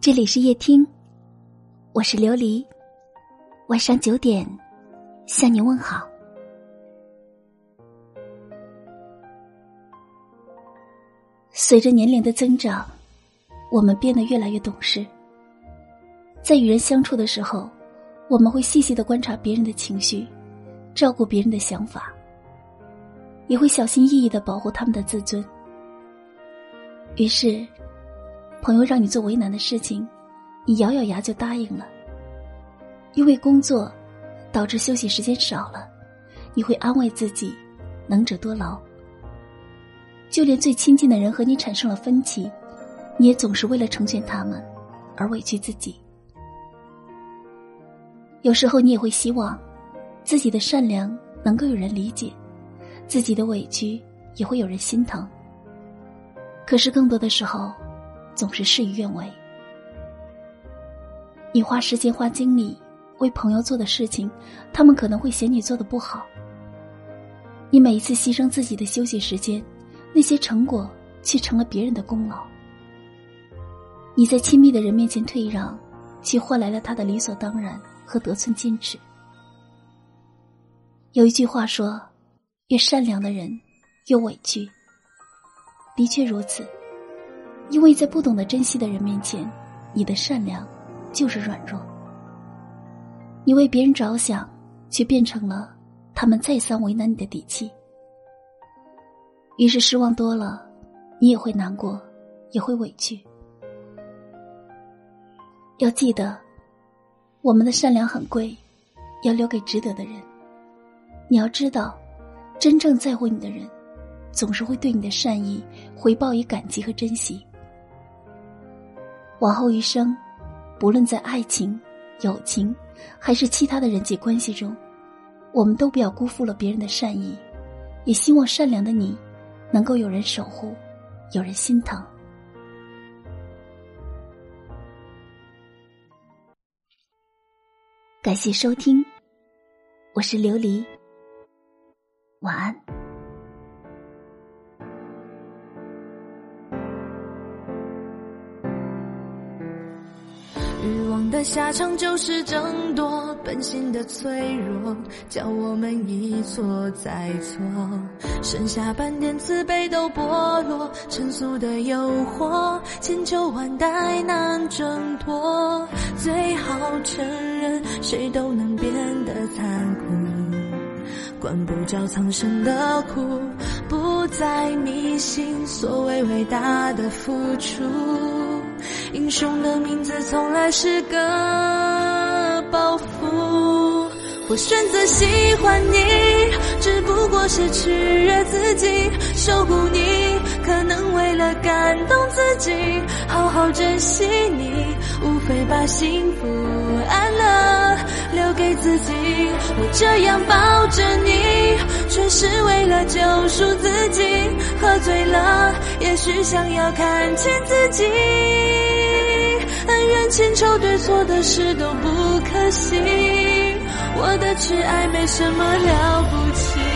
这里是夜听，我是琉璃。晚上九点，向您问好。随着年龄的增长，我们变得越来越懂事。在与人相处的时候，我们会细细的观察别人的情绪，照顾别人的想法，也会小心翼翼的保护他们的自尊。于是，朋友让你做为难的事情，你咬咬牙就答应了。因为工作导致休息时间少了，你会安慰自己，能者多劳。就连最亲近的人和你产生了分歧，你也总是为了成全他们而委屈自己。有时候你也会希望自己的善良能够有人理解，自己的委屈也会有人心疼。可是更多的时候，总是事与愿违。你花时间花精力为朋友做的事情，他们可能会嫌你做的不好。你每一次牺牲自己的休息时间。那些成果却成了别人的功劳。你在亲密的人面前退让，却换来了他的理所当然和得寸进尺。有一句话说：“越善良的人，越委屈。”的确如此，因为在不懂得珍惜的人面前，你的善良就是软弱。你为别人着想，却变成了他们再三为难你的底气。于是失望多了，你也会难过，也会委屈。要记得，我们的善良很贵，要留给值得的人。你要知道，真正在乎你的人，总是会对你的善意回报以感激和珍惜。往后余生，不论在爱情、友情，还是其他的人际关系中，我们都不要辜负了别人的善意。也希望善良的你。能够有人守护，有人心疼。感谢收听，我是琉璃，晚安。的下场就是争夺，本性的脆弱叫我们一错再错，剩下半点慈悲都剥落，成熟的诱惑千秋万代难挣脱，最好承认谁都能变得残酷，管不着苍生的苦，不再迷信所谓伟大的付出。英雄的名字从来是个包袱。我选择喜欢你，只不过是取悦自己，守护你，可能为了感动自己，好好珍惜你，无非把幸福安乐留给自己。我这样抱着你，全是为了救赎自己。喝醉了，也许想要看清自己。恩怨情仇对错的事都不可惜，我的痴爱没什么了不起。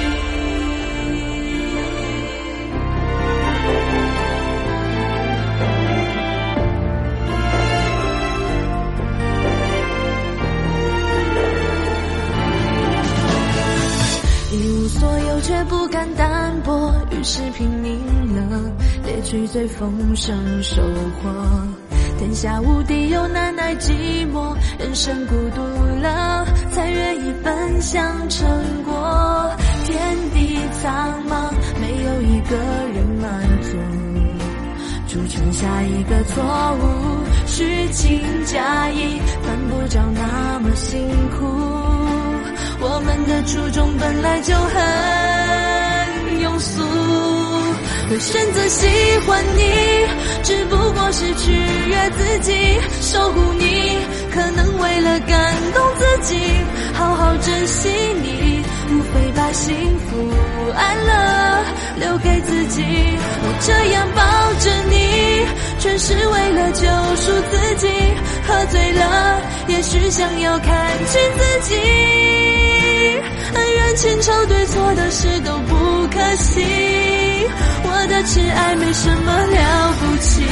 是拼命了，猎取最丰盛收获。天下无敌，又难耐寂寞，人生孤独了，才愿意奔向成果。天地苍茫，没有一个人满足，铸成下一个错误，虚情假意，犯不着那么辛苦。我们的初衷本来就很。会选择喜欢你，只不过是取悦自己，守护你，可能为了感动自己，好好珍惜你，无非把幸福安乐留给自己。我这样抱着你，全是为了救赎自己。喝醉了，也许想要看清自己，恩怨情仇对错的事都不可惜。我的痴爱没什么了不起，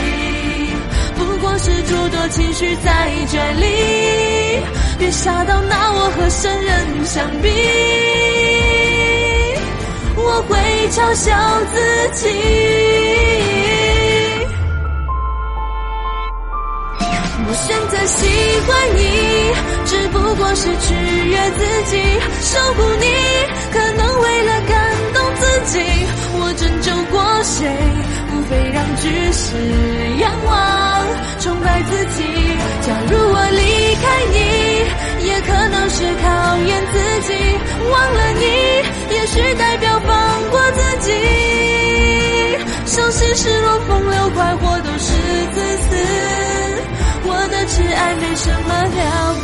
不过是诸多情绪在卷里，别傻到拿我和圣人相比，我会嘲笑自己。我选择喜欢你，只不过是取悦自己，守护你，可能只是仰望，崇拜自己。假如我离开你，也可能是考验自己。忘了你，也许代表放过自己。伤心、失落、风流、快活，都是自私。我的挚爱没什么了不起。